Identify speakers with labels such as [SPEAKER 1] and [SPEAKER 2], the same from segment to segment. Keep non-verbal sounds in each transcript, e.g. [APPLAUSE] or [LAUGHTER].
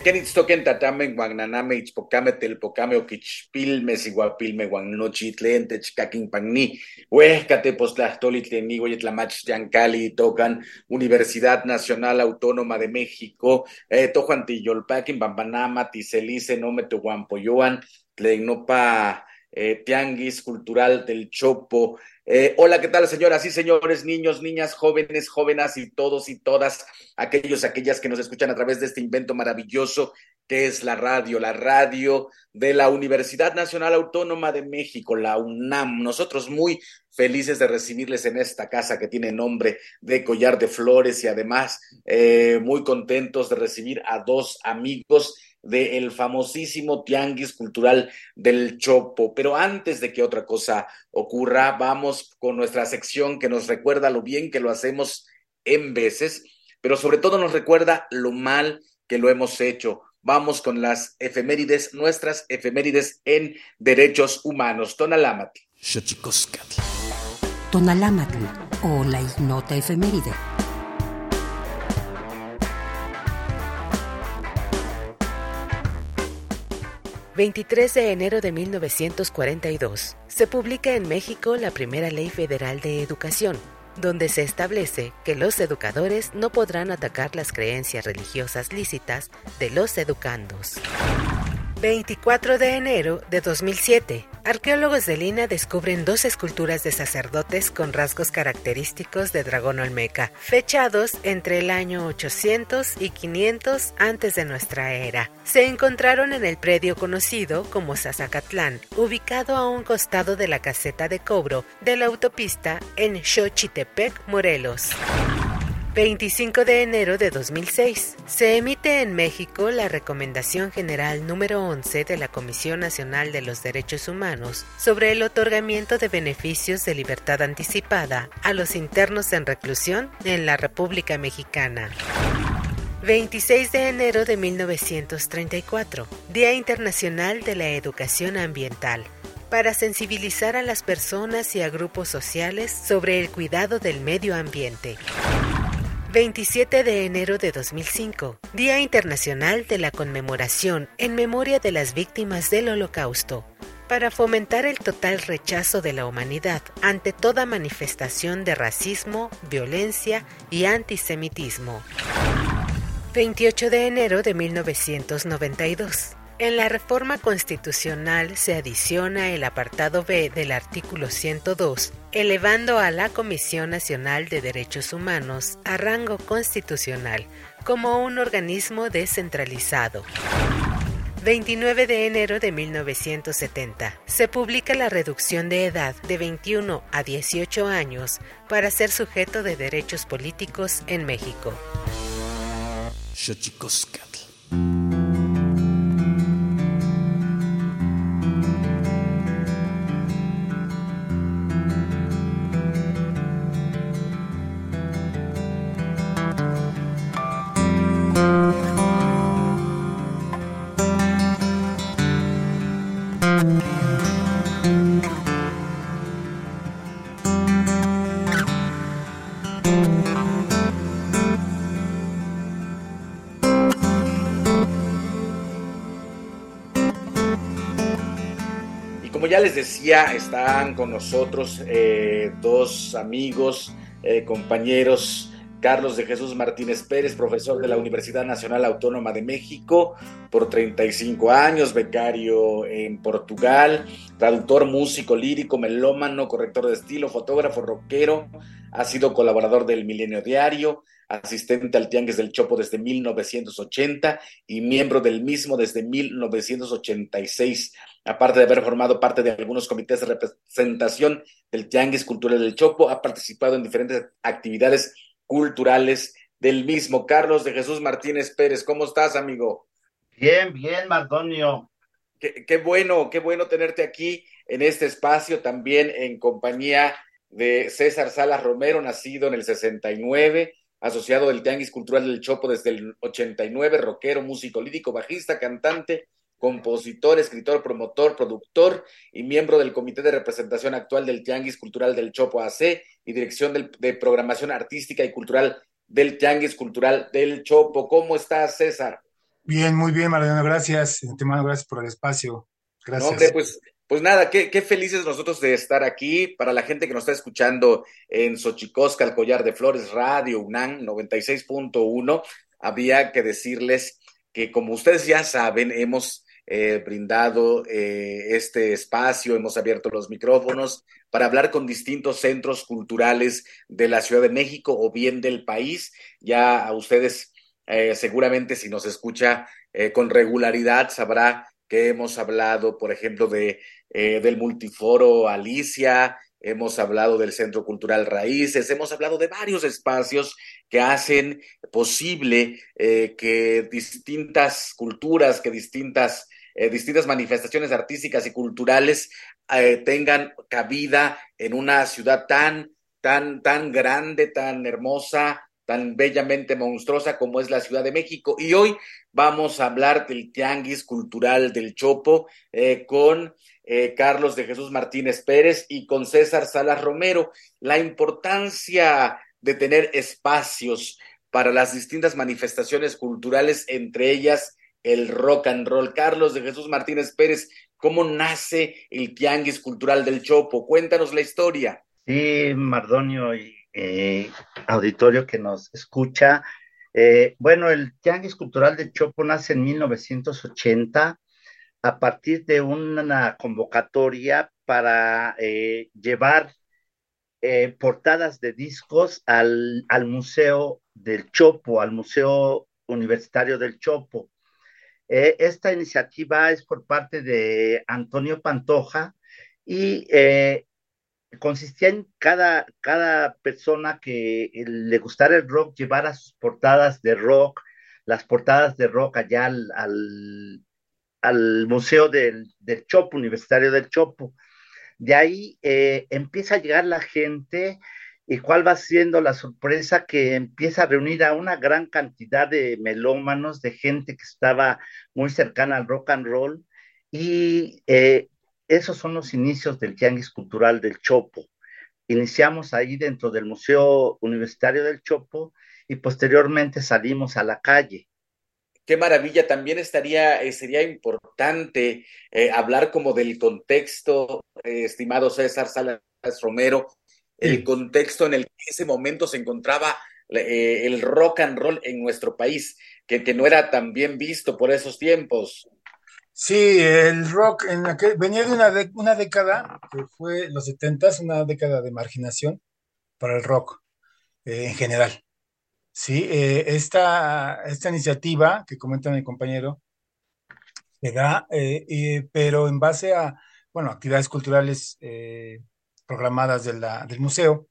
[SPEAKER 1] Kenitstoken tatame guagnaname ichpocame telpocame oquichpilme siguapilme guannochitlen techcaquin pagni huescate postlahtoli tleni hueyetlamach yancali tocan Universidad Nacional Autónoma de México eh, tojuan tiyolpaquin bambanama tiselice nome tehuampoyoan tlenopa eh, Tianguis Cultural del Chopo. Eh, hola, ¿qué tal, señoras y señores, niños, niñas, jóvenes, jóvenes y todos y todas aquellos, aquellas que nos escuchan a través de este invento maravilloso que es la radio, la radio de la Universidad Nacional Autónoma de México, la UNAM. Nosotros muy felices de recibirles en esta casa que tiene nombre de Collar de Flores y además eh, muy contentos de recibir a dos amigos del famosísimo Tianguis Cultural del Chopo. Pero antes de que otra cosa ocurra, vamos con nuestra sección que nos recuerda lo bien que lo hacemos en veces, pero sobre todo nos recuerda lo mal que lo hemos hecho. Vamos con las efemérides, nuestras efemérides en derechos humanos. Tonalámatl.
[SPEAKER 2] Tonalámatl o la ignota efeméride.
[SPEAKER 3] 23 de enero de 1942, se publica en México la primera Ley Federal de Educación, donde se establece que los educadores no podrán atacar las creencias religiosas lícitas de los educandos. 24 de enero de 2007, Arqueólogos de Lina descubren dos esculturas de sacerdotes con rasgos característicos de dragón olmeca, fechados entre el año 800 y 500 antes de nuestra era. Se encontraron en el predio conocido como Sazacatlán, ubicado a un costado de la caseta de cobro de la autopista en Xochitepec, Morelos. 25 de enero de 2006. Se emite en México la Recomendación General número 11 de la Comisión Nacional de los Derechos Humanos sobre el otorgamiento de beneficios de libertad anticipada a los internos en reclusión en la República Mexicana. 26 de enero de 1934, Día Internacional de la Educación Ambiental, para sensibilizar a las personas y a grupos sociales sobre el cuidado del medio ambiente. 27 de enero de 2005, Día Internacional de la Conmemoración en memoria de las víctimas del Holocausto, para fomentar el total rechazo de la humanidad ante toda manifestación de racismo, violencia y antisemitismo. 28 de enero de 1992. En la reforma constitucional se adiciona el apartado B del artículo 102, elevando a la Comisión Nacional de Derechos Humanos a rango constitucional como un organismo descentralizado. 29 de enero de 1970. Se publica la reducción de edad de 21 a 18 años para ser sujeto de derechos políticos en México.
[SPEAKER 1] Les decía, están con nosotros eh, dos amigos, eh, compañeros, Carlos de Jesús Martínez Pérez, profesor de la Universidad Nacional Autónoma de México por 35 años, becario en Portugal, traductor, músico, lírico, melómano, corrector de estilo, fotógrafo, rockero, ha sido colaborador del Milenio Diario, asistente al Tianguis del Chopo desde 1980 y miembro del mismo desde 1986 aparte de haber formado parte de algunos comités de representación del Tianguis Cultural del Chopo, ha participado en diferentes actividades culturales del mismo. Carlos de Jesús Martínez Pérez, ¿cómo estás, amigo?
[SPEAKER 4] Bien, bien, Mardonio.
[SPEAKER 1] Qué, qué bueno, qué bueno tenerte aquí en este espacio, también en compañía de César Salas Romero, nacido en el 69, asociado del Tianguis Cultural del Chopo desde el 89, rockero, músico lírico, bajista, cantante, compositor, escritor, promotor, productor y miembro del Comité de Representación Actual del Tianguis Cultural del Chopo AC y Dirección de Programación Artística y Cultural del Tianguis Cultural del Chopo. ¿Cómo estás, César?
[SPEAKER 5] Bien, muy bien, Mariano, gracias. Te mando gracias por el espacio. Gracias.
[SPEAKER 1] hombre, pues, pues nada, qué, qué, felices nosotros de estar aquí. Para la gente que nos está escuchando en Xochicosca, el Collar de Flores, Radio UNAM 96.1, había que decirles que como ustedes ya saben, hemos eh, brindado eh, este espacio, hemos abierto los micrófonos para hablar con distintos centros culturales de la Ciudad de México o bien del país. Ya a ustedes eh, seguramente si nos escucha con regularidad sabrá que hemos hablado, por ejemplo, de, del multiforo Alicia, hemos hablado del Centro Cultural Raíces, hemos hablado de varios espacios que hacen posible que distintas culturas, que distintas eh, distintas manifestaciones artísticas y culturales eh, tengan cabida en una ciudad tan, tan, tan grande, tan hermosa, tan bellamente monstruosa como es la Ciudad de México. Y hoy vamos a hablar del Tianguis Cultural del Chopo eh, con Carlos de Jesús Martínez Pérez y con César Salas Romero. La importancia de tener espacios para las distintas manifestaciones culturales, entre ellas el rock and roll. Carlos de Jesús Martínez Pérez, ¿cómo nace el Tianguis Cultural del Chopo? Cuéntanos la historia.
[SPEAKER 4] Sí, Mardonio y eh, auditorio que nos escucha. Eh, bueno, el Tianguis Cultural del Chopo nace en 1980 a partir de una convocatoria para eh, llevar portadas de discos al, al Museo del Chopo, al Museo Universitario del Chopo. Eh, esta iniciativa es por parte de Antonio Pantoja y eh, consistía en cada, cada persona que le gustara el rock llevara sus portadas de rock, las portadas de rock allá al, al, Museo del, del, Chopo, Universitario del Chopo. De ahí eh, empieza a llegar la gente y cuál va siendo la sorpresa que empieza a reunir a una gran cantidad de melómanos, de gente que estaba muy cercana al rock and roll. Y eh, esos son los inicios del Tianguis Cultural del Chopo. Iniciamos ahí dentro del Museo Universitario del Chopo y posteriormente salimos a la calle.
[SPEAKER 1] Qué maravilla, también estaría, eh, sería importante eh, hablar como del contexto, estimado César Salas Romero, el contexto en el que ese momento se encontraba eh, el rock and roll en nuestro país, que, que no era tan bien visto por esos tiempos.
[SPEAKER 5] Sí, el rock en aquel, venía de una, de, una década, que fue los 70, una década de marginación para el rock eh, en general. Sí, eh, esta, esta iniciativa que comenta mi compañero se da, pero en base a, bueno, actividades culturales programadas de del museo,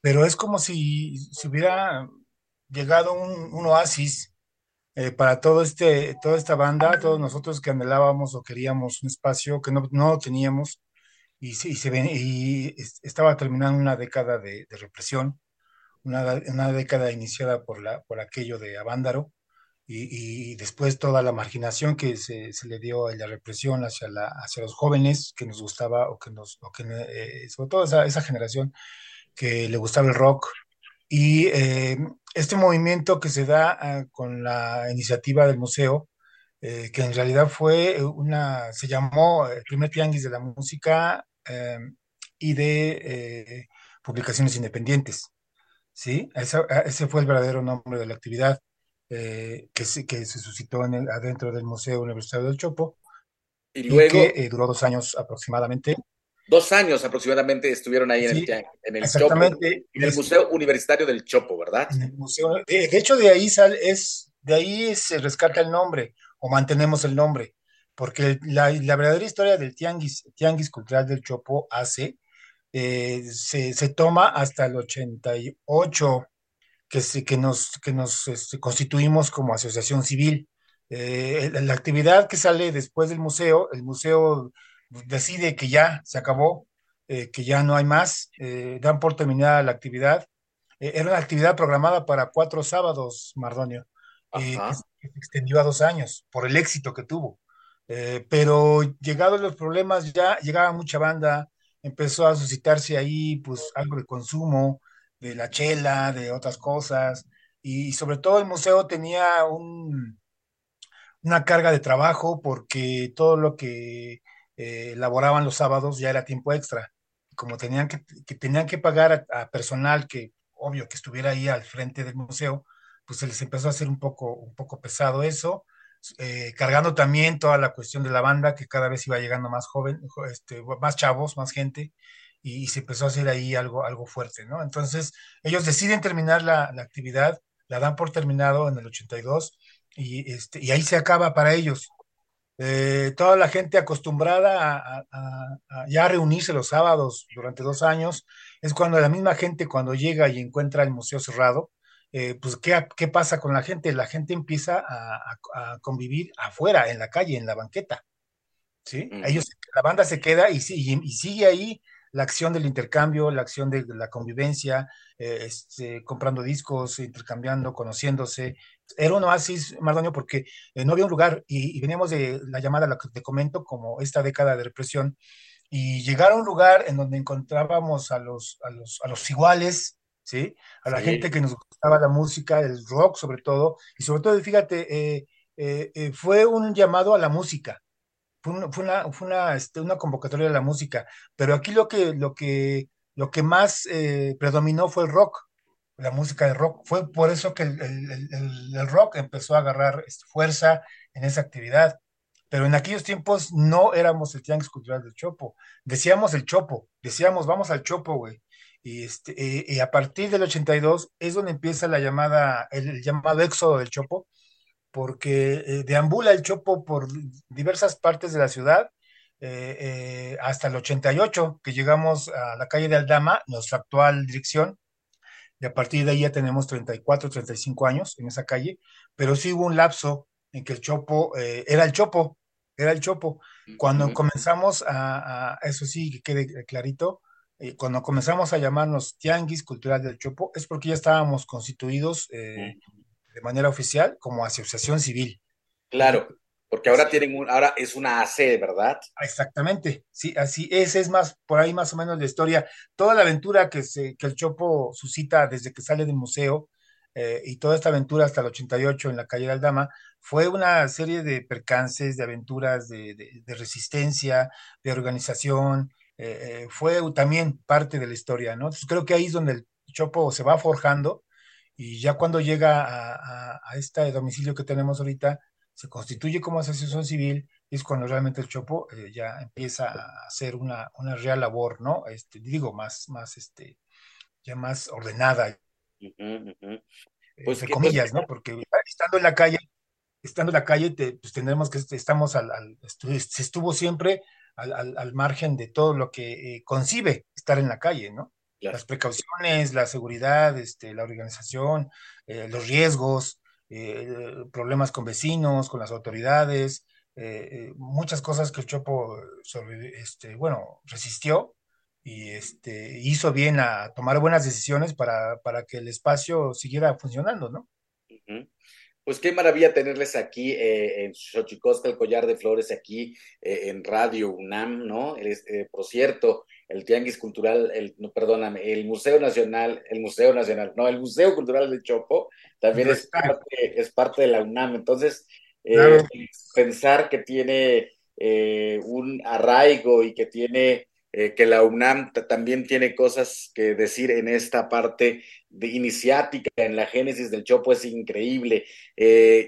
[SPEAKER 5] pero es como si, si hubiera llegado un, oasis eh, para todo este, toda esta banda, todos nosotros que anhelábamos o queríamos un espacio que no, no teníamos y, se estaba terminando una década de, de represión, una, una, década iniciada por, la, por aquello de Avándaro y, y después toda la marginación que se, se, le dio en la represión hacia, la, hacia los jóvenes que nos gustaba o que nos, o que, eh, sobre todo esa, esa generación que le gustaba el rock, y eh, este movimiento que se da eh, con la iniciativa del museo, eh, que en realidad fue una, se llamó el primer tianguis de la música eh, y de publicaciones independientes. ¿sí? Ese, ese, fue el verdadero nombre de la actividad que se, que, se, suscitó en el, adentro del Museo Universitario del Chopo.
[SPEAKER 1] Y luego.
[SPEAKER 5] Y que duró dos años aproximadamente
[SPEAKER 1] dos años aproximadamente estuvieron ahí en el, en el
[SPEAKER 5] exactamente.
[SPEAKER 1] Chopo, en el Museo Universitario del Chopo, ¿verdad?
[SPEAKER 5] En el museo, de, de hecho, de ahí sale, es, de ahí se rescata el nombre, o mantenemos el nombre, porque la, la verdadera historia del Tianguis, Tianguis Cultural del Chopo hace, eh, se, se, toma hasta el 88, que, se, que nos, que nos este, constituimos como asociación civil. Eh, la, la actividad que sale después del museo, el museo decide que ya se acabó, eh, que ya no hay más, eh, dan por terminada la actividad. Eh, era una actividad programada para cuatro sábados, Mardonio, que, que, se extendió a dos años por el éxito que tuvo. pero llegados los problemas, ya llegaba mucha banda, empezó a suscitarse ahí pues algo de consumo, de la chela, de otras cosas, y sobre todo el museo tenía un, una carga de trabajo porque todo lo que eh, laboraban los sábados ya era tiempo extra. Como tenían que, tenían que pagar a, a, personal que, obvio, que estuviera ahí al frente del museo, pues se les empezó a hacer un poco, un poco pesado eso, eh, cargando también toda la cuestión de la banda, que cada vez iba llegando más joven, este, más chavos, más gente, y, y, se empezó a hacer ahí algo, algo fuerte, ¿no? Entonces, ellos deciden terminar la, la actividad, la dan por terminado en el 82, y, este, y ahí se acaba para ellos eh, toda la gente acostumbrada a, a, a, ya reunirse los sábados durante dos años, es cuando la misma gente cuando llega y encuentra el museo cerrado, eh, pues ¿qué, ¿qué, pasa con la gente? La gente empieza a, a, convivir afuera, en la calle, en la banqueta. ¿sí? Ellos, la banda se queda y, y, y sigue ahí la acción del intercambio, la acción de la convivencia, eh, este, comprando discos, intercambiando, conociéndose. Era un oasis, Mardonio, porque eh, no había un lugar y, y, veníamos de la llamada, la que te comento, como esta década de represión, y llegar a un lugar en donde encontrábamos a los, a los, a los iguales, ¿sí? A la sí. gente que nos gustaba la música, el rock sobre todo, y sobre todo, fíjate, eh, eh fue un llamado a la música, fue una, fue una, este, una convocatoria de la música, pero aquí lo que, lo que, lo que más eh, predominó fue el rock, la música de rock. Fue por eso que el, el, el, el rock empezó a agarrar este, fuerza en esa actividad. pero en aquellos tiempos no éramos el Tianguis Cultural del Chopo, decíamos el Chopo, decíamos vamos al Chopo, güey. Y, este, eh, y a partir del 82 es donde empieza la llamada, el, llamado éxodo del Chopo, porque eh, deambula el Chopo por diversas partes de la ciudad, eh, hasta el 88, que llegamos a la calle de Aldama, nuestra actual dirección, y a partir de ahí ya tenemos 34, 35 años en esa calle, pero sí hubo un lapso en que el Chopo eh, era el Chopo, era el Chopo. Cuando comenzamos a, eso sí, que quede clarito, eh, cuando comenzamos a llamarnos Tianguis Cultural del Chopo, es porque ya estábamos constituidos eh, de manera oficial como asociación civil.
[SPEAKER 1] Claro. Porque ahora tienen un, ahora es una AC, ¿verdad?
[SPEAKER 5] Exactamente, sí, así, ese es más, por ahí más o menos la historia. Toda la aventura que, se, que el Chopo suscita desde que sale del museo eh, y toda esta aventura hasta el 88 en la calle de Aldama fue una serie de percances, de aventuras de, resistencia, de organización, eh, eh, fue también parte de la historia, ¿no? Entonces creo que ahí es donde el Chopo se va forjando y ya cuando llega a, a este domicilio que tenemos ahorita, se constituye como asociación civil, es cuando realmente el Chopo eh, ya empieza a hacer una, una real labor, ¿no? Este, digo, más, más, este, ya más ordenada. Pues, entre comillas, ¿no? Porque estando en la calle, estando en la calle, pues tendremos que estamos al, se estuvo siempre al, al, margen de todo lo que eh, concibe estar en la calle, ¿no? Las precauciones, la seguridad, este, la organización, eh, los riesgos, eh, problemas con vecinos, con las autoridades, eh, eh, muchas cosas que el Chopo este, bueno, resistió y este, hizo bien a tomar buenas decisiones para, para que el espacio siguiera funcionando, ¿no?
[SPEAKER 1] Pues qué maravilla tenerles aquí en Xochicosca, el collar de flores, aquí en Radio UNAM, ¿no? por cierto, el Tianguis Cultural, el, no, perdóname, el Museo Nacional, el Museo Nacional, no, el Museo Cultural de Chopo también es parte, es parte de la UNAM. Entonces, eh, pensar que tiene eh, un arraigo y que tiene, eh, que la UNAM también tiene cosas que decir en esta parte de iniciática, en la génesis del Chopo es increíble.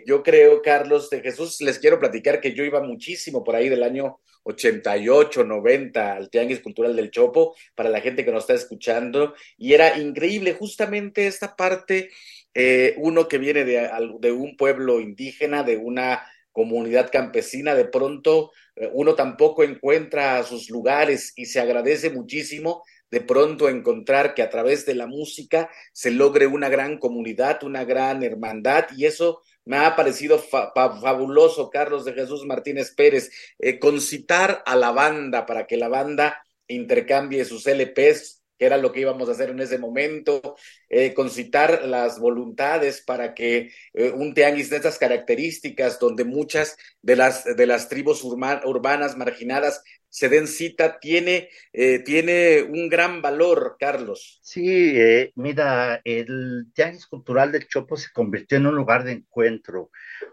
[SPEAKER 1] yo creo, Carlos de Jesús, les quiero platicar que yo iba muchísimo por ahí del año 88, 90 al Tianguis Cultural del Chopo, para la gente que nos está escuchando, y era increíble justamente esta parte, eh, uno que viene de, un pueblo indígena, de una comunidad campesina, de pronto eh, uno tampoco encuentra sus lugares y se agradece muchísimo de pronto encontrar que a través de la música se logre una gran comunidad, una gran hermandad, y eso me ha parecido fabuloso, Carlos de Jesús Martínez Pérez, eh, concitar a la banda para que la banda intercambie sus LPs que era lo que íbamos a hacer en ese momento, eh, concitar las voluntades para que eh, un tianguis de estas características, donde muchas de las, de las tribus urbanas marginadas se den cita, tiene, eh, tiene un gran valor, Carlos.
[SPEAKER 4] Sí, mira, el tianguis cultural del Chopo se convirtió en un lugar de encuentro,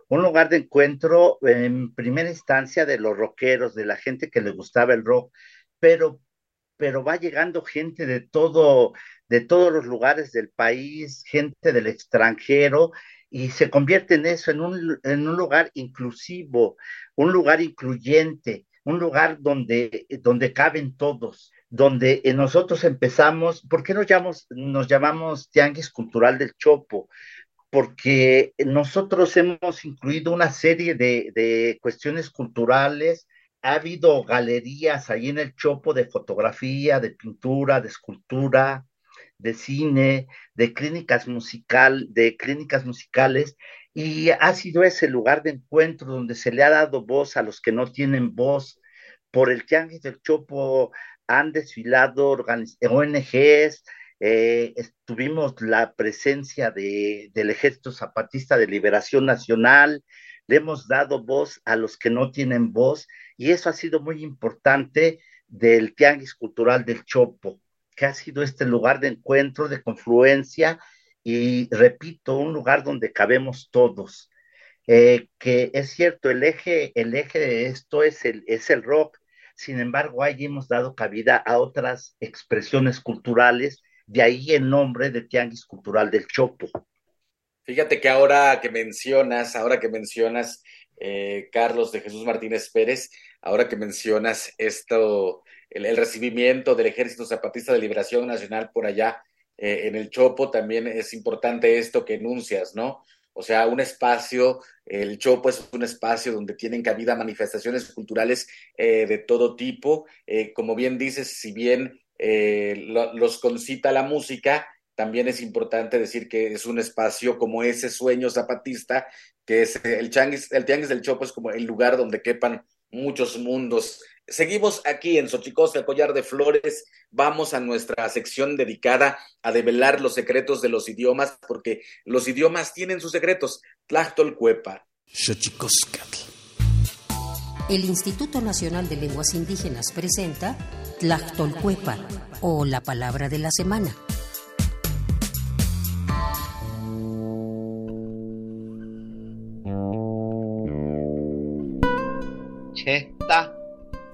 [SPEAKER 4] un lugar de encuentro en primera instancia de los rockeros, de la gente que le gustaba el rock, pero pero va llegando gente de todo, de todos los lugares del país, gente del extranjero, y se convierte en eso, en un, en un lugar inclusivo, un lugar incluyente, un lugar donde, donde caben todos, donde nosotros empezamos, ¿por qué nos llamamos, nos llamamos Tianguis Cultural del Chopo? Porque nosotros hemos incluido una serie de, de cuestiones culturales, ha habido galerías ahí en el Chopo de fotografía, de pintura, de escultura, de cine, de clínicas musical, de clínicas musicales, y ha sido ese lugar de encuentro donde se le ha dado voz a los que no tienen voz. Por el Tianguis del Chopo han desfilado ONGs, eh, tuvimos la presencia de, del Ejército Zapatista de Liberación Nacional, le hemos dado voz a los que no tienen voz y eso ha sido muy importante del Tianguis Cultural del Chopo, que ha sido este lugar de encuentro, de confluencia y, repito, un lugar donde cabemos todos. Eh, que es cierto, el eje, el eje de esto es el, es el rock, sin embargo, ahí hemos dado cabida a otras expresiones culturales, de ahí el nombre de Tianguis Cultural del Chopo.
[SPEAKER 1] Fíjate que ahora que mencionas, ahora que mencionas eh, Carlos de Jesús Martínez Pérez, ahora que mencionas esto, el, recibimiento del Ejército Zapatista de Liberación Nacional por allá eh, en el Chopo, también es importante esto que enuncias, ¿no? O sea, un espacio, el Chopo es un espacio donde tienen cabida manifestaciones culturales eh, de todo tipo. como bien dices, si bien los concita la música, también es importante decir que es un espacio como ese sueño zapatista, que es el, changuis, el Tianguis del Chopo es como el lugar donde quepan muchos mundos. Seguimos aquí en Xochicosca, el collar de flores. Vamos a nuestra sección dedicada a develar los secretos de los idiomas, porque los idiomas tienen sus secretos. Tlachtolcuepa.
[SPEAKER 2] Xochicoscatl. El Instituto Nacional de Lenguas Indígenas presenta Tlachtolcuepa, o la palabra de la semana.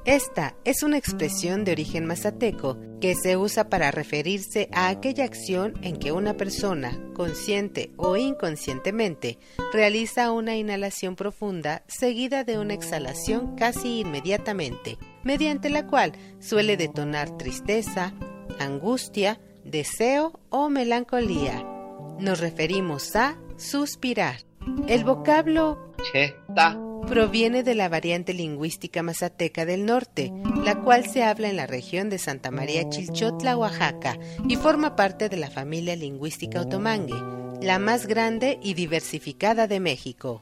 [SPEAKER 6] Esta es una expresión de origen mazateco que se usa para referirse a aquella acción en que una persona, consciente o inconscientemente, realiza una inhalación profunda seguida de una exhalación casi inmediatamente, mediante la cual suele detonar tristeza, angustia, deseo o melancolía. Nos referimos a suspirar. El vocablo cheta proviene de la variante lingüística mazateca del norte, la cual se habla en la región de Santa María Chilchotla, Oaxaca, y forma parte de la familia lingüística otomangue, la más grande y diversificada de México.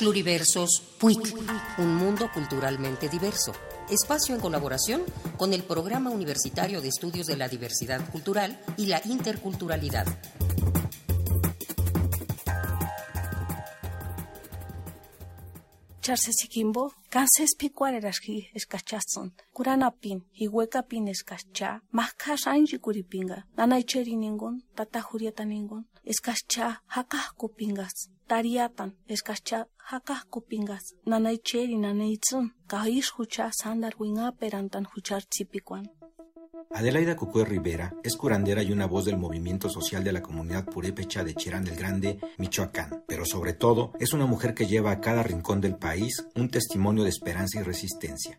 [SPEAKER 2] Pluriversos PUIC, un mundo culturalmente diverso. Espacio en colaboración con el Programa Universitario de Estudios de la Diversidad Cultural y la Interculturalidad.
[SPEAKER 7] Charsesikimbo, kanses pikwarerashki eskachazon, kuranapin, hihuekapin escacha, maskas anji kuripinga, nanaicheri ningun, tata jurieta ningun, escacha hakahku pingas, tariatan, escacha hakahku pingas, nanaicheri nanaitzun, kahish hucha sandar.
[SPEAKER 8] Adelaida Cucué Rivera es curandera y una voz del movimiento social de la comunidad purépecha de Cherán del Grande, Michoacán, pero sobre todo es una mujer que lleva a cada rincón del país un testimonio de esperanza y resistencia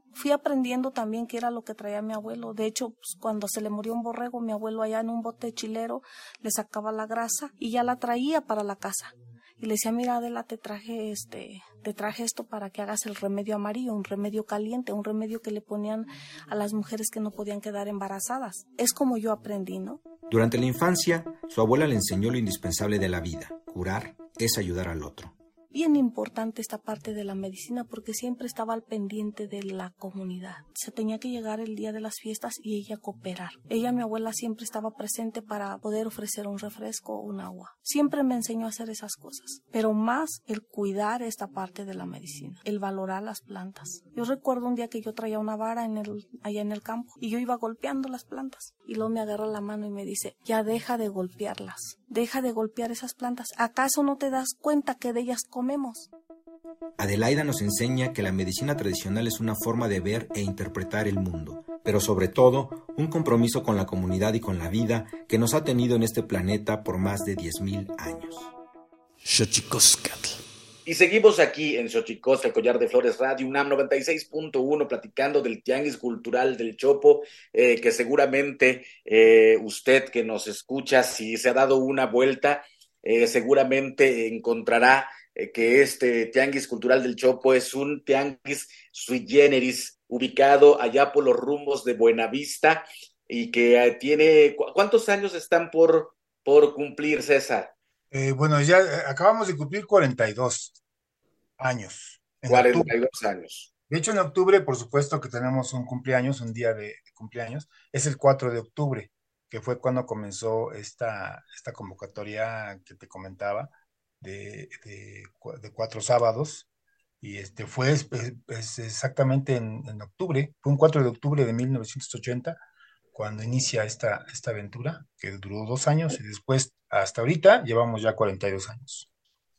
[SPEAKER 7] fui aprendiendo también qué era lo que traía mi abuelo. De hecho, pues, cuando se le murió un borrego, mi abuelo allá en un bote chilero le sacaba la grasa y ya la traía para la casa. Y le decía, mira Adela, te traje este, te traje esto para que hagas el remedio amarillo, un remedio caliente, un remedio que le ponían a las mujeres que no podían quedar embarazadas. Es como yo aprendí, ¿no?
[SPEAKER 8] Durante la infancia, su abuela le enseñó lo indispensable de la vida. Curar es ayudar al otro
[SPEAKER 7] bien importante esta parte de la medicina porque siempre estaba al pendiente de la comunidad. Se tenía que llegar el día de las fiestas y ella cooperar. Ella, mi abuela, siempre estaba presente para poder ofrecer un refresco o un agua. Siempre me enseñó a hacer esas cosas, pero más el cuidar esta parte de la medicina, el valorar las plantas. Yo recuerdo un día que yo traía una vara allá en el campo y yo iba golpeando las plantas y luego me agarra la mano y me dice, ya deja de golpearlas, deja de golpear esas plantas. ¿Acaso no te das cuenta que de ellas comemos.
[SPEAKER 8] Adelaida nos enseña que la medicina tradicional es una forma de ver e interpretar el mundo, pero sobre todo un compromiso con la comunidad y con la vida que nos ha tenido en este planeta por más de 10.000 años.
[SPEAKER 1] Y seguimos aquí en Xochicosca, el Collar de Flores Radio, UNAM 96.1, platicando del Tianguis Cultural del Chopo, eh, que seguramente eh, usted que nos escucha, si se ha dado una vuelta, eh, seguramente encontrará que este Tianguis Cultural del Chopo es un tianguis sui generis ubicado allá por los rumbos de Buenavista y que tiene, ¿cuántos años están por, por cumplir, César?
[SPEAKER 5] Bueno, ya acabamos de cumplir 42 años.
[SPEAKER 1] 42 años.
[SPEAKER 5] De hecho, en octubre, por supuesto que tenemos un cumpleaños, un día de cumpleaños, es el 4 de octubre que fue cuando comenzó esta, esta convocatoria que te comentaba de, de, cuatro sábados. Y este fue exactamente en, octubre, fue un 4 de octubre de 1980 cuando inicia esta, esta aventura, que duró dos años y después hasta ahorita llevamos ya 42 años.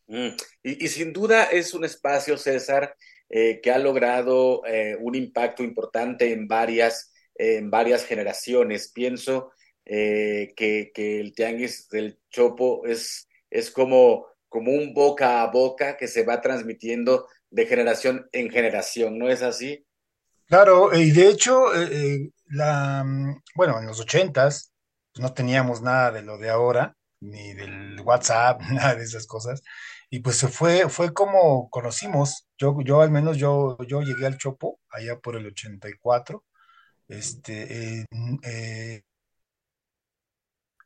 [SPEAKER 1] Mm, y, sin duda es un espacio, César, eh, que ha logrado eh, un impacto importante en varias, en varias generaciones. Pienso eh, que, que, el tianguis del Chopo es, es como, como un boca a boca que se va transmitiendo de generación en generación, ¿no es así?
[SPEAKER 5] Claro, y de hecho, la, bueno, en los ochentas pues no teníamos nada de lo de ahora, ni del WhatsApp, [LAUGHS] nada de esas cosas, y pues fue, fue como conocimos, yo, yo al menos yo, yo llegué al Chopo allá por el 84, este, eh,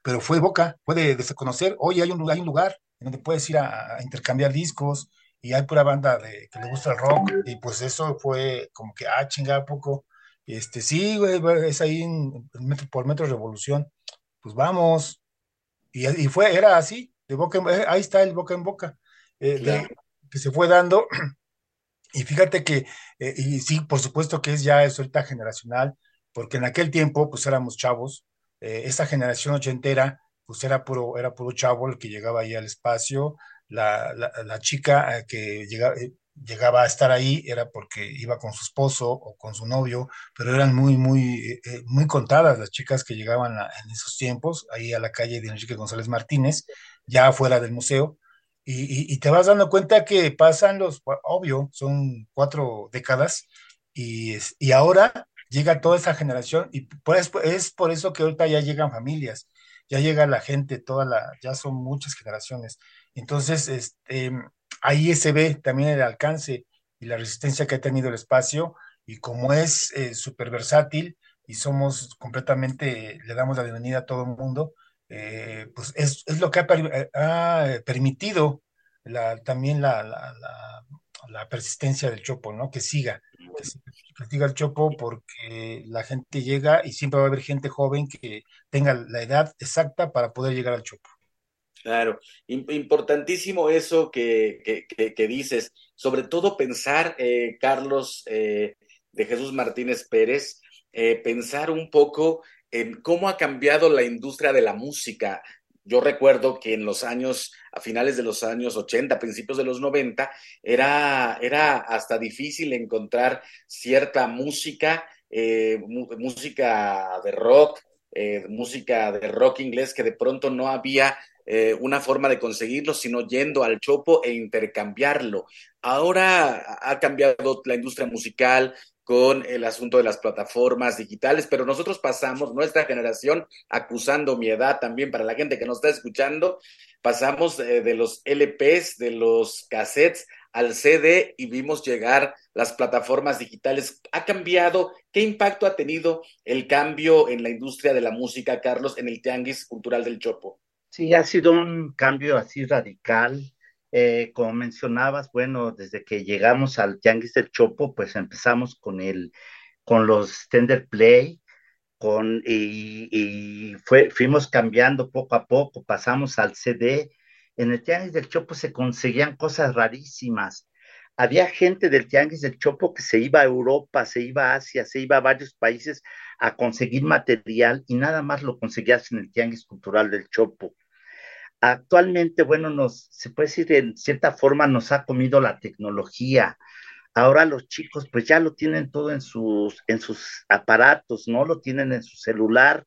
[SPEAKER 5] pero fue Boca, puede desconocer, oye, hay un, hay un lugar en donde puedes ir a, intercambiar discos y hay pura banda de, que le gusta el rock y pues eso fue como que, ah, chinga, poco. Este, sí, güey, es ahí en, por Metro Revolución. Pues vamos. Y, y, fue, era así, de boca en, ahí está el boca en boca, eh, que se fue dando. [CLEARS THROAT] Y fíjate que, eh, y sí, por supuesto que es ya es ahorita generacional, porque en aquel tiempo, pues éramos chavos, eh, esa generación ochentera, pues era puro, era puro chavo el que llegaba ahí al espacio, la, la, chica que llegaba, llegaba a estar ahí era porque iba con su esposo o con su novio, pero eran muy, muy, eh, muy contadas las chicas que llegaban en esos tiempos, ahí a la calle de Enrique González Martínez, ya afuera del museo, y, te vas dando cuenta que pasan los, obvio, son cuatro décadas, y, y ahora llega toda esa generación, y es por eso que ahorita ya llegan familias, ya llega la gente, toda la, ya son muchas generaciones. Entonces, este, ahí se ve también el alcance y la resistencia que ha tenido el espacio y como es eh, súper versátil y somos completamente, le damos la bienvenida a todo el mundo, eh, pues es, lo que ha, eh, permitido también la, la, persistencia del Chopo, ¿no? Que siga, que siga el Chopo porque la gente llega y siempre va a haber gente joven que tenga la edad exacta para poder llegar al Chopo.
[SPEAKER 1] Claro, importantísimo eso que, que, dices, sobre todo pensar, eh, Carlos eh, de Jesús Martínez Pérez, eh, pensar un poco en cómo ha cambiado la industria de la música. Yo recuerdo que en los años, a finales de los años 80, principios de los 90, era, era hasta difícil encontrar cierta música, música de rock, música de rock inglés que de pronto no había eh, una forma de conseguirlo, sino yendo al chopo e intercambiarlo. Ahora ha cambiado la industria musical con el asunto de las plataformas digitales, pero nosotros pasamos, nuestra generación, acusando mi edad también para la gente que nos está escuchando, pasamos eh, de los LPs, de los cassettes al CD y vimos llegar las plataformas digitales. ¿Ha cambiado? ¿Qué impacto ha tenido el cambio en la industria de la música, Carlos, en el tianguis cultural del Chopo?
[SPEAKER 4] Sí, ha sido un cambio así radical. Eh, como mencionabas, bueno, desde que llegamos al Tianguis del Chopo, pues empezamos con el, con los Tender Play, con, y, fuimos cambiando poco a poco, pasamos al CD. En el Tianguis del Chopo se conseguían cosas rarísimas. Había gente del Tianguis del Chopo que se iba a Europa, se iba a Asia, se iba a varios países a conseguir material y nada más lo conseguías en el Tianguis Cultural del Chopo. Actualmente, bueno, nos, se puede decir, en cierta forma nos ha comido la tecnología. Ahora los chicos pues ya lo tienen todo en sus, en sus aparatos, ¿no? Lo tienen en su celular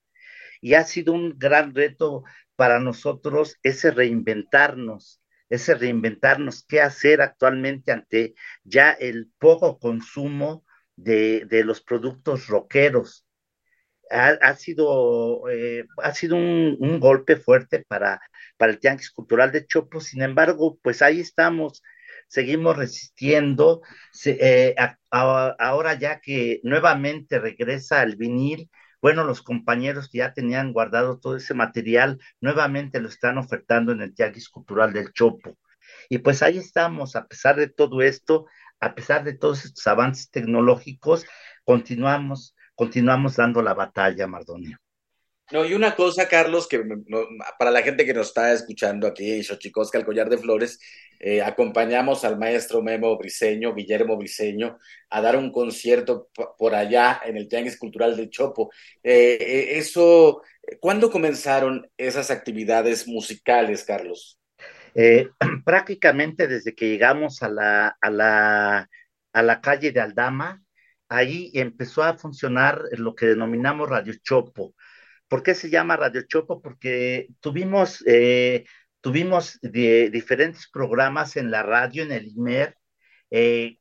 [SPEAKER 4] y ha sido un gran reto para nosotros ese reinventarnos, ese reinventarnos, qué hacer actualmente ante ya el poco consumo de, de los productos rockeros ha, sido, eh, ha sido un, golpe fuerte para, para el Tianguis Cultural de Chopo, sin embargo, pues ahí estamos, seguimos resistiendo. Eh, ahora ya que nuevamente regresa el vinil, bueno, los compañeros que ya tenían guardado todo ese material, nuevamente lo están ofertando en el Tianguis Cultural del Chopo. Y pues ahí estamos, a pesar de todo esto, a pesar de todos estos avances tecnológicos, continuamos continuamos dando la batalla, Mardonio.
[SPEAKER 1] No, y una cosa, Carlos, que para la gente que nos está escuchando aquí Xochicosca, el Collar de Flores, eh, acompañamos al maestro Memo Briseño, Guillermo Briseño, a dar un concierto por allá en el Tianguis Cultural del Chopo. Eh, eh, eso, ¿cuándo comenzaron esas actividades musicales, Carlos? [CLEARS THROAT]
[SPEAKER 4] prácticamente desde que llegamos a la, a la, a la calle de Aldama, ahí empezó a funcionar lo que denominamos Radio Chopo. ¿Por qué se llama Radio Chopo? Porque tuvimos, eh, tuvimos diferentes programas en la radio, en el IMER, eh,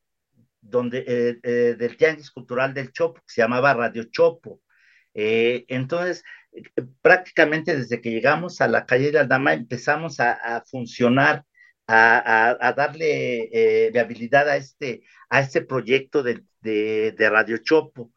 [SPEAKER 4] donde, eh, del Tianguis Cultural del Chopo, que se llamaba Radio Chopo. entonces, prácticamente desde que llegamos a la calle de Aldama empezamos a, funcionar, a, darle viabilidad a este, a este proyecto del de, Radio Chopo.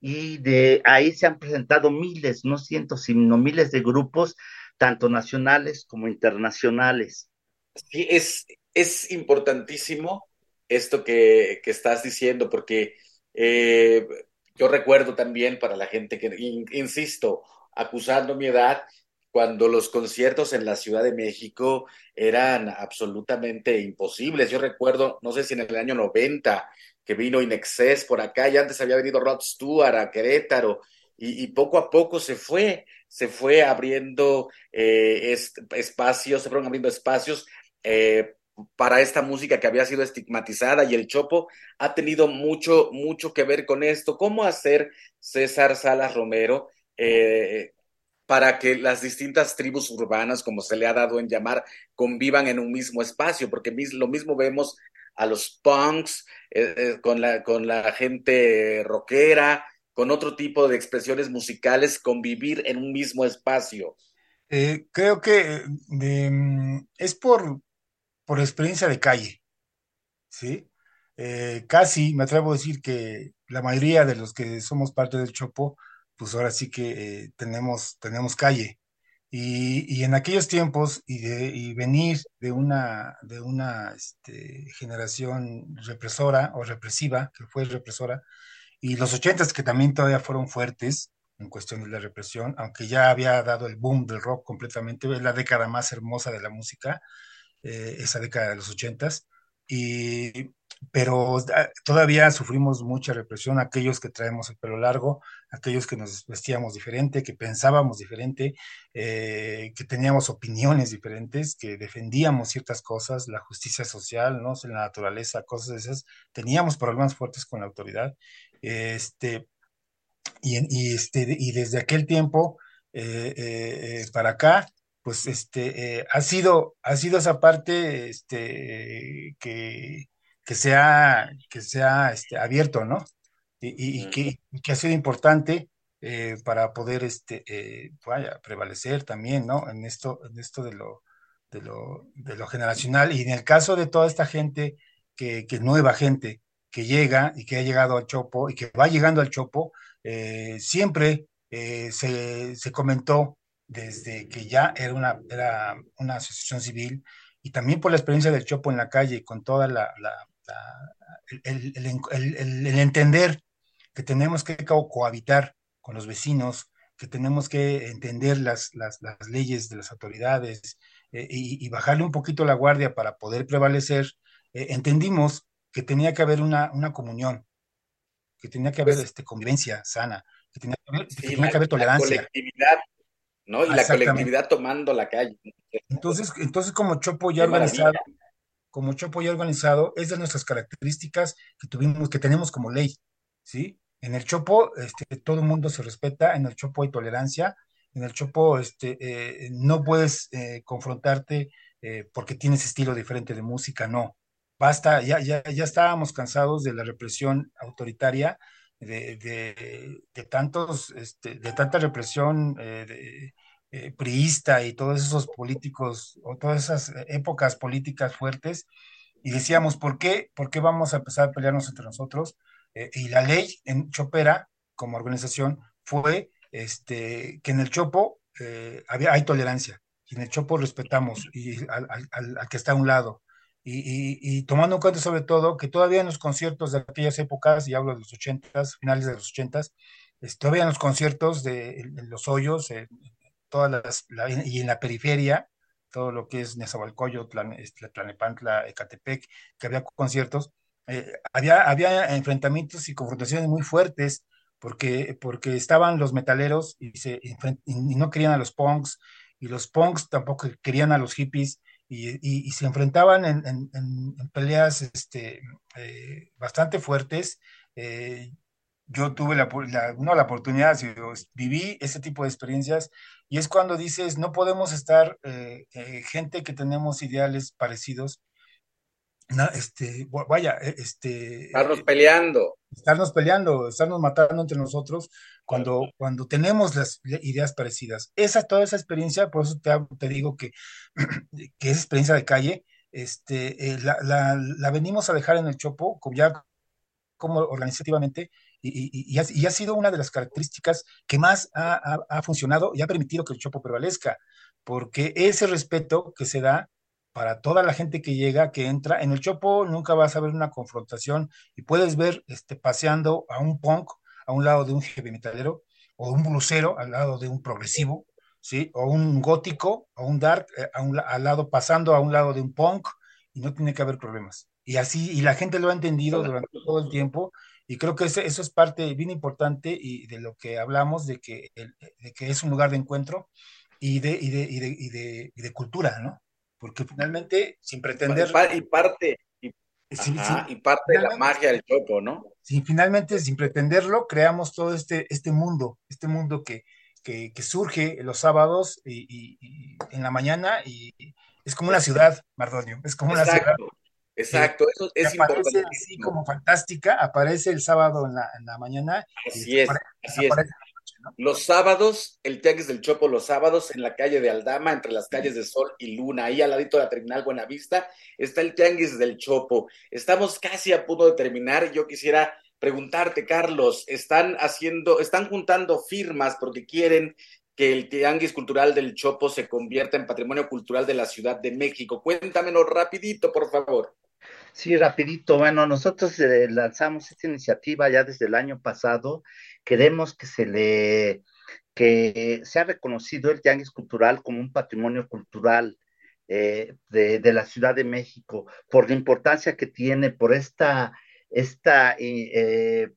[SPEAKER 4] Y de ahí se han presentado miles, no cientos, sino miles de grupos, tanto nacionales como internacionales.
[SPEAKER 1] Sí, es, es importantísimo esto que, estás diciendo, porque eh, Yo recuerdo también para la gente que, insisto, acusando mi edad, cuando los conciertos en la Ciudad de México eran absolutamente imposibles. Yo recuerdo, no sé si en el año 90, que vino Inexcess por acá, y antes había venido Rod Stewart a Querétaro, y, poco a poco se fue, se fue abriendo eh, espacios, se fueron abriendo espacios eh, para esta música que había sido estigmatizada y el Chopo ha tenido mucho, mucho que ver con esto. ¿Cómo hacer César Salas Romero eh, para que las distintas tribus urbanas, como se le ha dado en llamar, convivan en un mismo espacio? Porque lo mismo vemos a los punks con, la, con la gente rockera, con otro tipo de expresiones musicales convivir en un mismo espacio?
[SPEAKER 5] Eh, creo que mm, es por, por experiencia de calle, ¿sí? Eh, casi me atrevo a decir que la mayoría de los que somos parte del Chopo, pues ahora sí que eh, tenemos, tenemos calle. Y, en aquellos tiempos, y, de, y venir de una, de una este, generación represora o represiva, que fue represora, y los ochentas que también todavía fueron fuertes en cuestión de la represión, aunque ya había dado el boom del rock completamente, es la década más hermosa de la música, eh, esa década de los ochentas, y, pero ah, todavía sufrimos mucha represión, aquellos que traemos el pelo largo, aquellos que nos vestíamos diferente, que pensábamos diferente, eh, que teníamos opiniones diferentes, que defendíamos ciertas cosas, la justicia social, ¿no? la naturaleza, cosas de esas, teníamos problemas fuertes con la autoridad este, y, este, y desde aquel tiempo eh, eh, para acá, pues este, ha, sido, ha sido esa parte este, que, que se ha, que este, abierto, ¿no? Y, que, que, ha sido importante para poder este, vaya, prevalecer también, ¿no? En esto, en esto de lo, de lo, de lo generacional. Y en el caso de toda esta gente, que, que nueva gente, que llega y que ha llegado al Chopo y que va llegando al Chopo, eh, siempre eh, se, comentó desde que ya era una, era una asociación civil y también por la experiencia del Chopo en la calle, con toda la, el, el, entender que tenemos que cohabitar con los vecinos, que tenemos que entender las, las, leyes de las autoridades eh, y, bajarle un poquito la guardia para poder prevalecer, entendimos que tenía que haber una, una comunión, que tenía que haber pues este, convivencia sana, que tenía que haber, que haber tolerancia.
[SPEAKER 1] La colectividad, ¿no? Y la colectividad tomando la calle.
[SPEAKER 5] Entonces, entonces como Chopo ya organizado, como Chopo ya organizado, es de nuestras características que tuvimos, que tenemos como ley, ¿sí? En el Chopo, este, todo el mundo se respeta, en el Chopo hay tolerancia, en el Chopo, este, eh, no puedes eh, confrontarte eh, porque tienes estilo diferente de música, no basta, ya, ya, ya estábamos cansados de la represión autoritaria, de, de, tantos, este, de tanta represión eh, priista y todos esos políticos, o todas esas épocas políticas fuertes, y decíamos, ¿por qué, ¿por qué vamos a empezar a pelearnos entre nosotros? Eh, y la ley en Chopera, como organización, fue este, que en el Chopo había, hay tolerancia, y en el Chopo respetamos y al, al que está a un lado y, tomando en cuenta sobre todo que todavía en los conciertos de aquellas épocas, y hablo de los ochentas, finales de los ochentas, todavía en los conciertos de los hoyos, todas las, y en la periferia, todo lo que es Nezahualcóyotl, Tlanepantla, Ecatepec, que había conciertos, eh, había, había enfrentamientos y confrontaciones muy fuertes, porque, porque estaban los metaleros y, se, y no querían a los punks, y los punks tampoco querían a los hippies, y, se enfrentaban en, peleas este, eh, bastante fuertes. Eh, yo tuve la, no la oportunidad, viví ese tipo de experiencias y es cuando dices, no podemos estar eh, gente que tenemos ideales parecidos, este, vaya, este...
[SPEAKER 1] Estarnos peleando.
[SPEAKER 5] Estarnos peleando, estarnos matando entre nosotros cuando, cuando tenemos las ideas parecidas. Esa, toda esa experiencia, por eso te, te digo que, [CLEARS THROAT] que es experiencia de calle, este, eh, la, la, la, venimos a dejar en el Chopo, ya como organizativamente, y, y, ha, sido una de las características que más ha, ha, funcionado y ha permitido que el Chopo prevalezca, porque ese respeto que se da para toda la gente que llega, que entra, en el Chopo nunca vas a ver una confrontación y puedes ver este, paseando a un punk a un lado de un heavy metalero, o un blusero al lado de un progresivo, ¿sí? O un gótico, o un dark, eh, a un, al lado, pasando a un lado de un punk, y no tiene que haber problemas. Y así, y la gente lo ha entendido durante todo el tiempo, y creo que eso, eso es parte bien importante y de lo que hablamos, de que, de que es un lugar de encuentro y de, y de, y de, y de, y de cultura, ¿no? Porque finalmente, sin pretender...
[SPEAKER 1] Y parte, y, y parte de la magia del chopo, ¿no?
[SPEAKER 5] Sí, finalmente, sin pretenderlo, creamos todo este, este mundo, este mundo que, que, que surge los sábados y, y, en la mañana y es como una ciudad, Mardonio, es como una ciudad.
[SPEAKER 1] Exacto, eso es
[SPEAKER 5] aparece así como fantástica, aparece el sábado en la, en la mañana.
[SPEAKER 1] Así es, así es. Los sábados, el Tianguis del Chopo, los sábados en la calle de Aldama, entre las calles de Sol y Luna, ahí al ladito de la terminal Buenavista, está el Tianguis del Chopo. Estamos casi a punto de terminar. Yo quisiera preguntarte, Carlos, están haciendo, están juntando firmas porque quieren que el Tianguis Cultural del Chopo se convierta en patrimonio cultural de la Ciudad de México. Cuéntamelo rapidito, por favor.
[SPEAKER 4] Sí, rapidito. Bueno, nosotros eh, lanzamos esta iniciativa ya desde el año pasado. Queremos que se le que sea reconocido el tianguis cultural como un patrimonio cultural eh, de, la Ciudad de México por la importancia que tiene, por esta, esta eh,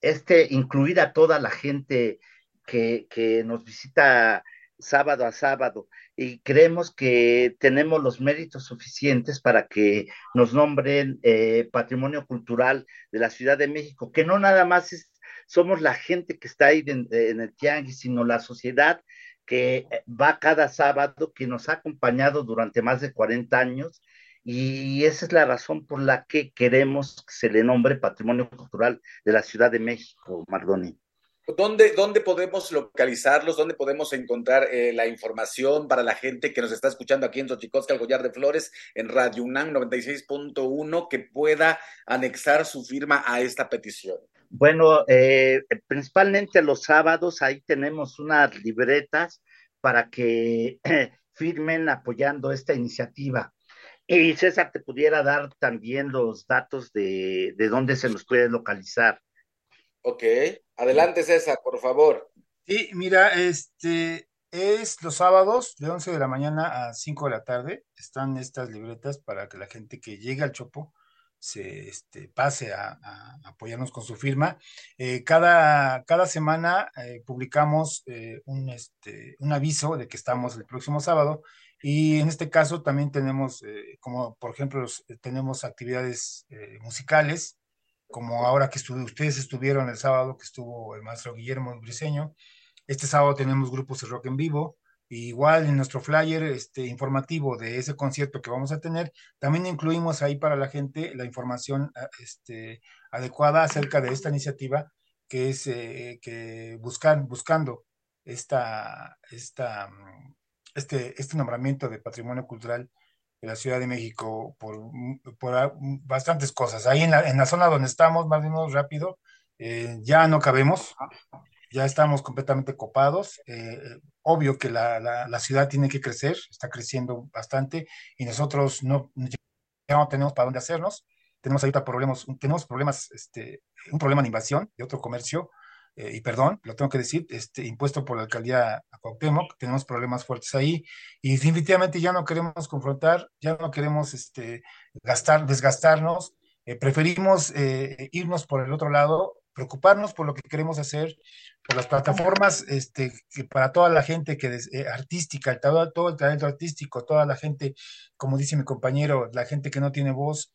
[SPEAKER 4] este incluir a toda la gente que, que nos visita sábado a sábado y creemos que tenemos los méritos suficientes para que nos nombren eh, patrimonio cultural de la Ciudad de México, que no nada más somos la gente que está ahí en, el tianguis, sino la sociedad que va cada sábado, que nos ha acompañado durante más de 40 años y esa es la razón por la que queremos que se le nombre Patrimonio Cultural de la Ciudad de México, Mardoni.
[SPEAKER 1] ¿Dónde, ¿Dónde podemos localizarlos? ¿Dónde podemos encontrar eh, la información para la gente que nos está escuchando aquí en Xochicosca, el Collar de Flores, en Radio UNAM 96.1, que pueda anexar su firma a esta petición?
[SPEAKER 4] Bueno, eh, principalmente los sábados, ahí tenemos unas libretas para que [CLEARS THROAT] firmen apoyando esta iniciativa. Y César te pudiera dar también los datos de, de dónde se nos puede localizar.
[SPEAKER 1] Ok, adelante César, por favor.
[SPEAKER 5] Sí, mira, este es los sábados de 11 de la mañana a 5 de la tarde. Están estas libretas para que la gente que llegue al Chopo se este, pase a, apoyarnos con su firma. Eh, cada, cada semana eh, publicamos eh, un, este, un aviso de que estamos el próximo sábado y en este caso también tenemos, como por ejemplo, tenemos actividades musicales como ahora que ustedes estuvieron el sábado, que estuvo el maestro Guillermo Briseño. Este sábado tenemos grupos de rock en vivo. igual en nuestro flyer este, informativo de ese concierto que vamos a tener, también incluimos ahí para la gente la información ah, este, adecuada acerca de esta iniciativa que es eh, que buscan, buscando esta, esta, este, este nombramiento de patrimonio cultural de la Ciudad de México por, por bastantes cosas. Ahí en la, en la, zona donde estamos, más o menos rápido, eh, ya no cabemos, ya estamos completamente copados. Eh, obvio que la, la, ciudad tiene que crecer, está creciendo bastante y nosotros no, ya no tenemos para dónde hacernos. Tenemos ahorita problemas, tenemos problemas, este, un problema de invasión de otro comercio eh, y perdón, lo tengo que decir, este, impuesto por la alcaldía a Cuauhtémoc, tenemos problemas fuertes ahí y definitivamente ya no queremos confrontar, ya no queremos este, gastar, desgastarnos, eh, preferimos eh, irnos por el otro lado, preocuparnos por lo que queremos hacer, por las plataformas este, que para toda la gente que es artística, todo, todo el talento artístico, toda la gente, como dice mi compañero, la gente que no tiene voz,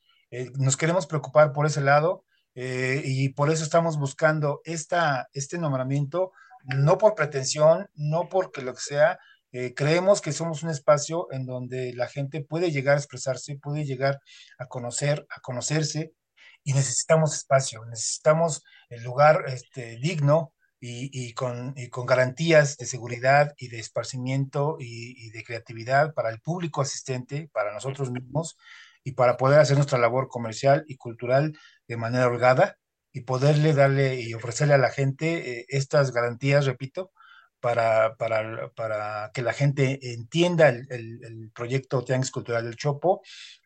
[SPEAKER 5] nos queremos preocupar por ese lado eh, y por eso estamos buscando esta, este nombramiento, no por pretensión, no porque lo que sea, eh, creemos que somos un espacio en donde la gente puede llegar a expresarse, puede llegar a conocer, a conocerse, y necesitamos espacio, necesitamos el lugar este, digno y, y, con, con, garantías de seguridad y de esparcimiento y de creatividad para el público asistente, para nosotros mismos, y para poder hacer nuestra labor comercial y cultural de manera holgada y poderle darle y ofrecerle a la gente eh, estas garantías, repito, para, para, para, que la gente entienda el, el, proyecto Tianguis Cultural del Chopo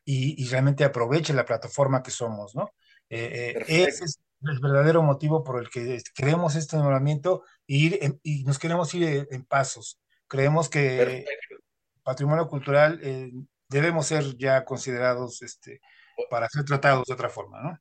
[SPEAKER 5] y, y, realmente aproveche la plataforma que somos, ¿no? Eh, eh ese, es, el verdadero motivo por el que queremos este nombramiento ir y nos queremos ir en, pasos. Creemos que patrimonio cultural eh, debemos ser ya considerados este, para ser tratados de otra forma, ¿no?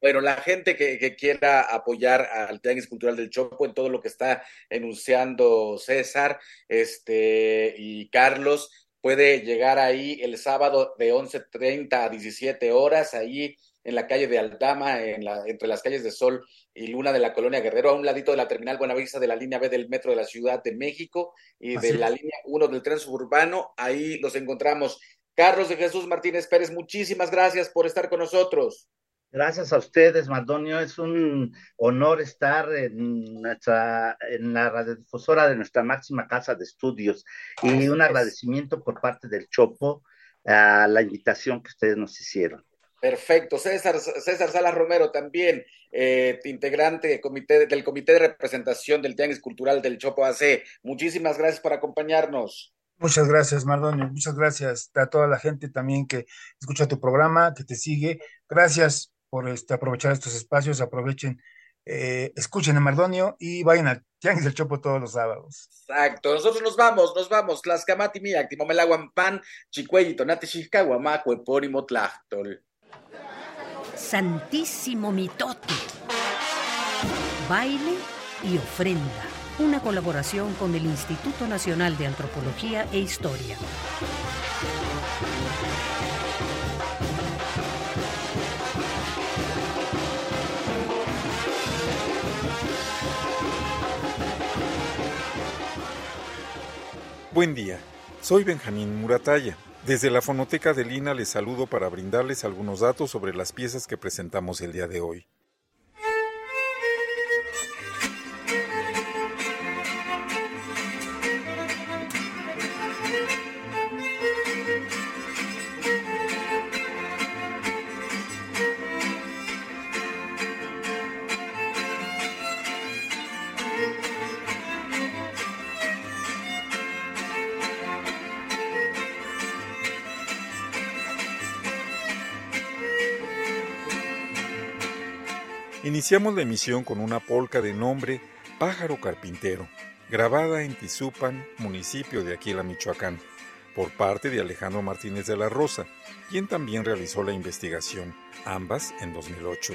[SPEAKER 1] Bueno, la gente que, quiera apoyar al Tianguis Cultural del Chopo en todo lo que está enunciando César este, y Carlos, puede llegar ahí el sábado de 11.30 a 17 horas, ahí en la calle de Aldama, en la, entre las calles de Sol y Luna de la Colonia Guerrero, a un ladito de la terminal Buenavista de la línea B del Metro de la Ciudad de México y de la línea 1 del tren suburbano. Ahí los encontramos. Carlos de Jesús Martínez Pérez, muchísimas gracias por estar con nosotros.
[SPEAKER 4] Gracias a ustedes, Mardonio. Es un honor estar en nuestra, en la radiodifusora de nuestra máxima casa de estudios y un agradecimiento por parte del Chopo a la invitación que ustedes nos hicieron.
[SPEAKER 1] Perfecto. César, César Salas Romero también, eh, integrante del comité, del comité de representación del Tianguis Cultural del Chopo AC. Muchísimas gracias por acompañarnos.
[SPEAKER 5] Muchas gracias, Mardonio. Muchas gracias a toda la gente también que escucha tu programa, que te sigue. Gracias por este, aprovechar estos espacios, aprovechen, eh, escuchen a Mardonio y vayan al Tianguis del Chopo todos los sábados.
[SPEAKER 1] Exacto, nosotros nos vamos, nos vamos, Tlaxcamati Mía, Timomelaguan Pan, Chicuelli, Tonate Epónimo Tlachtol.
[SPEAKER 2] Santísimo Mitote. Baile y ofrenda. Una colaboración con el Instituto Nacional de Antropología e Historia.
[SPEAKER 9] Buen día, soy Benjamín Murataya. Desde la Fonoteca de Lina les saludo para brindarles algunos datos sobre las piezas que presentamos el día de hoy. Iniciamos la emisión con una polca de nombre Pájaro Carpintero, grabada en Tizupan, municipio de Aquila, Michoacán, por parte de Alejandro Martínez de la Rosa, quien también realizó la investigación, ambas en 2008.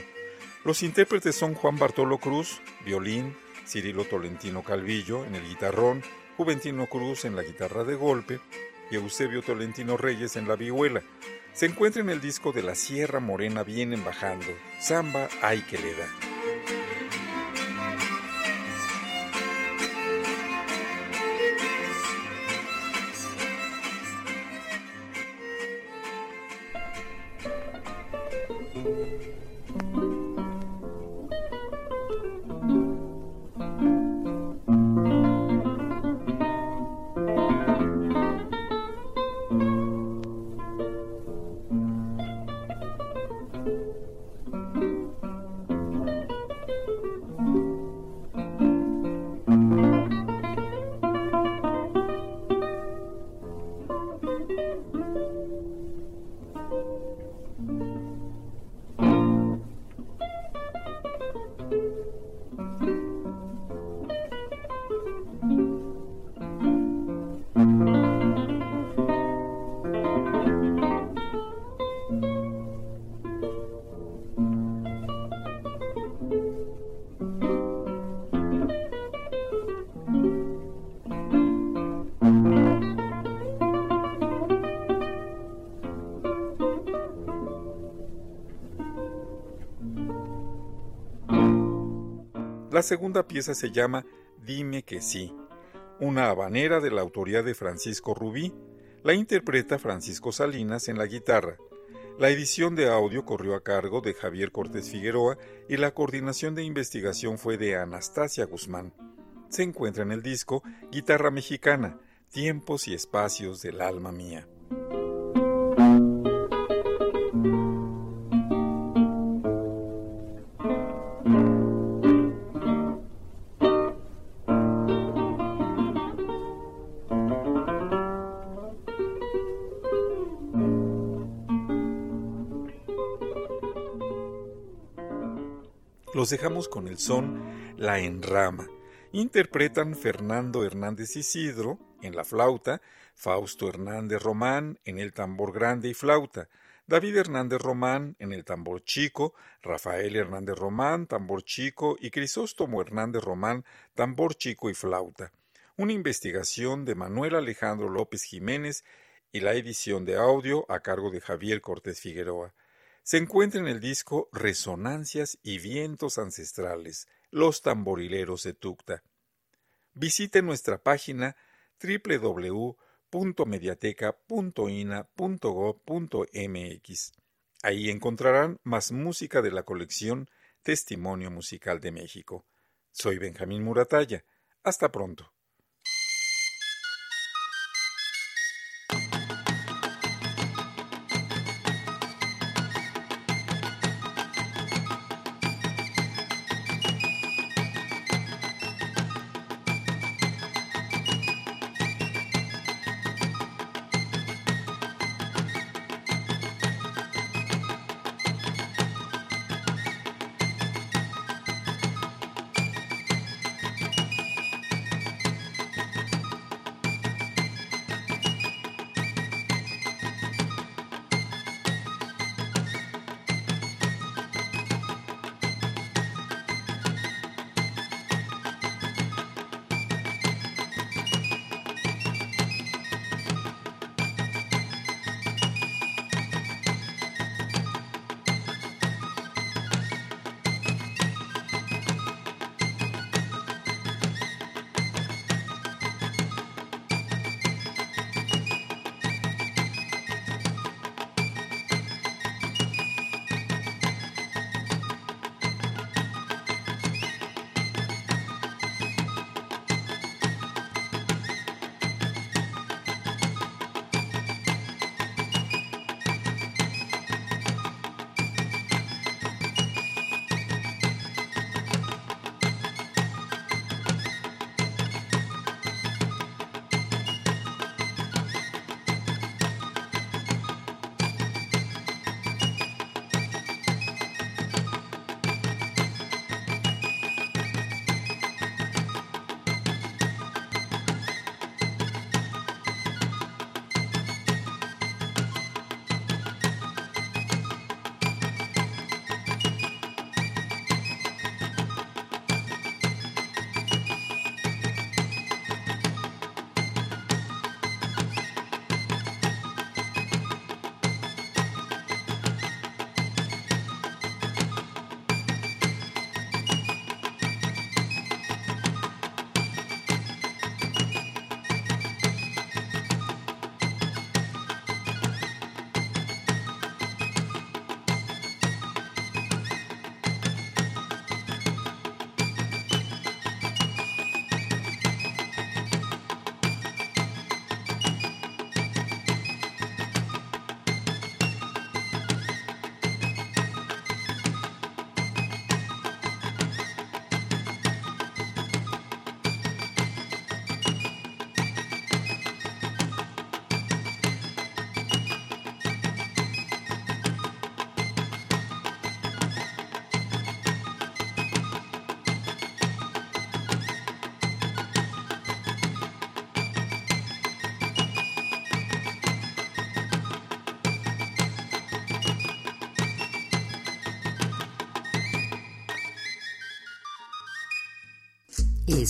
[SPEAKER 9] Los intérpretes son Juan Bartolo Cruz, violín, Cirilo Tolentino Calvillo en el guitarrón, Juventino Cruz en la guitarra de golpe y Eusebio Tolentino Reyes en la vihuela, se encuentra en el disco de la Sierra Morena Vienen Bajando, Samba Ay que le da. La segunda pieza se llama Dime que sí, una habanera de la autoría de Francisco Rubí, la interpreta Francisco Salinas en la guitarra. La edición de audio corrió a cargo de Javier Cortés Figueroa y la coordinación de investigación fue de Anastasia Guzmán. Se encuentra en el disco Guitarra Mexicana, Tiempos y Espacios del Alma Mía. Los dejamos con el son La Enrama. Interpretan Fernando Hernández Isidro en la flauta, Fausto Hernández Román en el tambor grande y flauta, David Hernández Román en el tambor chico, Rafael Hernández Román, tambor chico y Crisóstomo Hernández Román, tambor chico y flauta. Una investigación de Manuel Alejandro López Jiménez y la edición de audio a cargo de Javier Cortés Figueroa. Se encuentra en el disco Resonancias y Vientos Ancestrales, Los Tamborileros de Tucta. Visite nuestra página www www.mediateca.ina.gov.mx. Ahí encontrarán más música de la colección Testimonio Musical de México. Soy Benjamín Muratalla. Hasta pronto.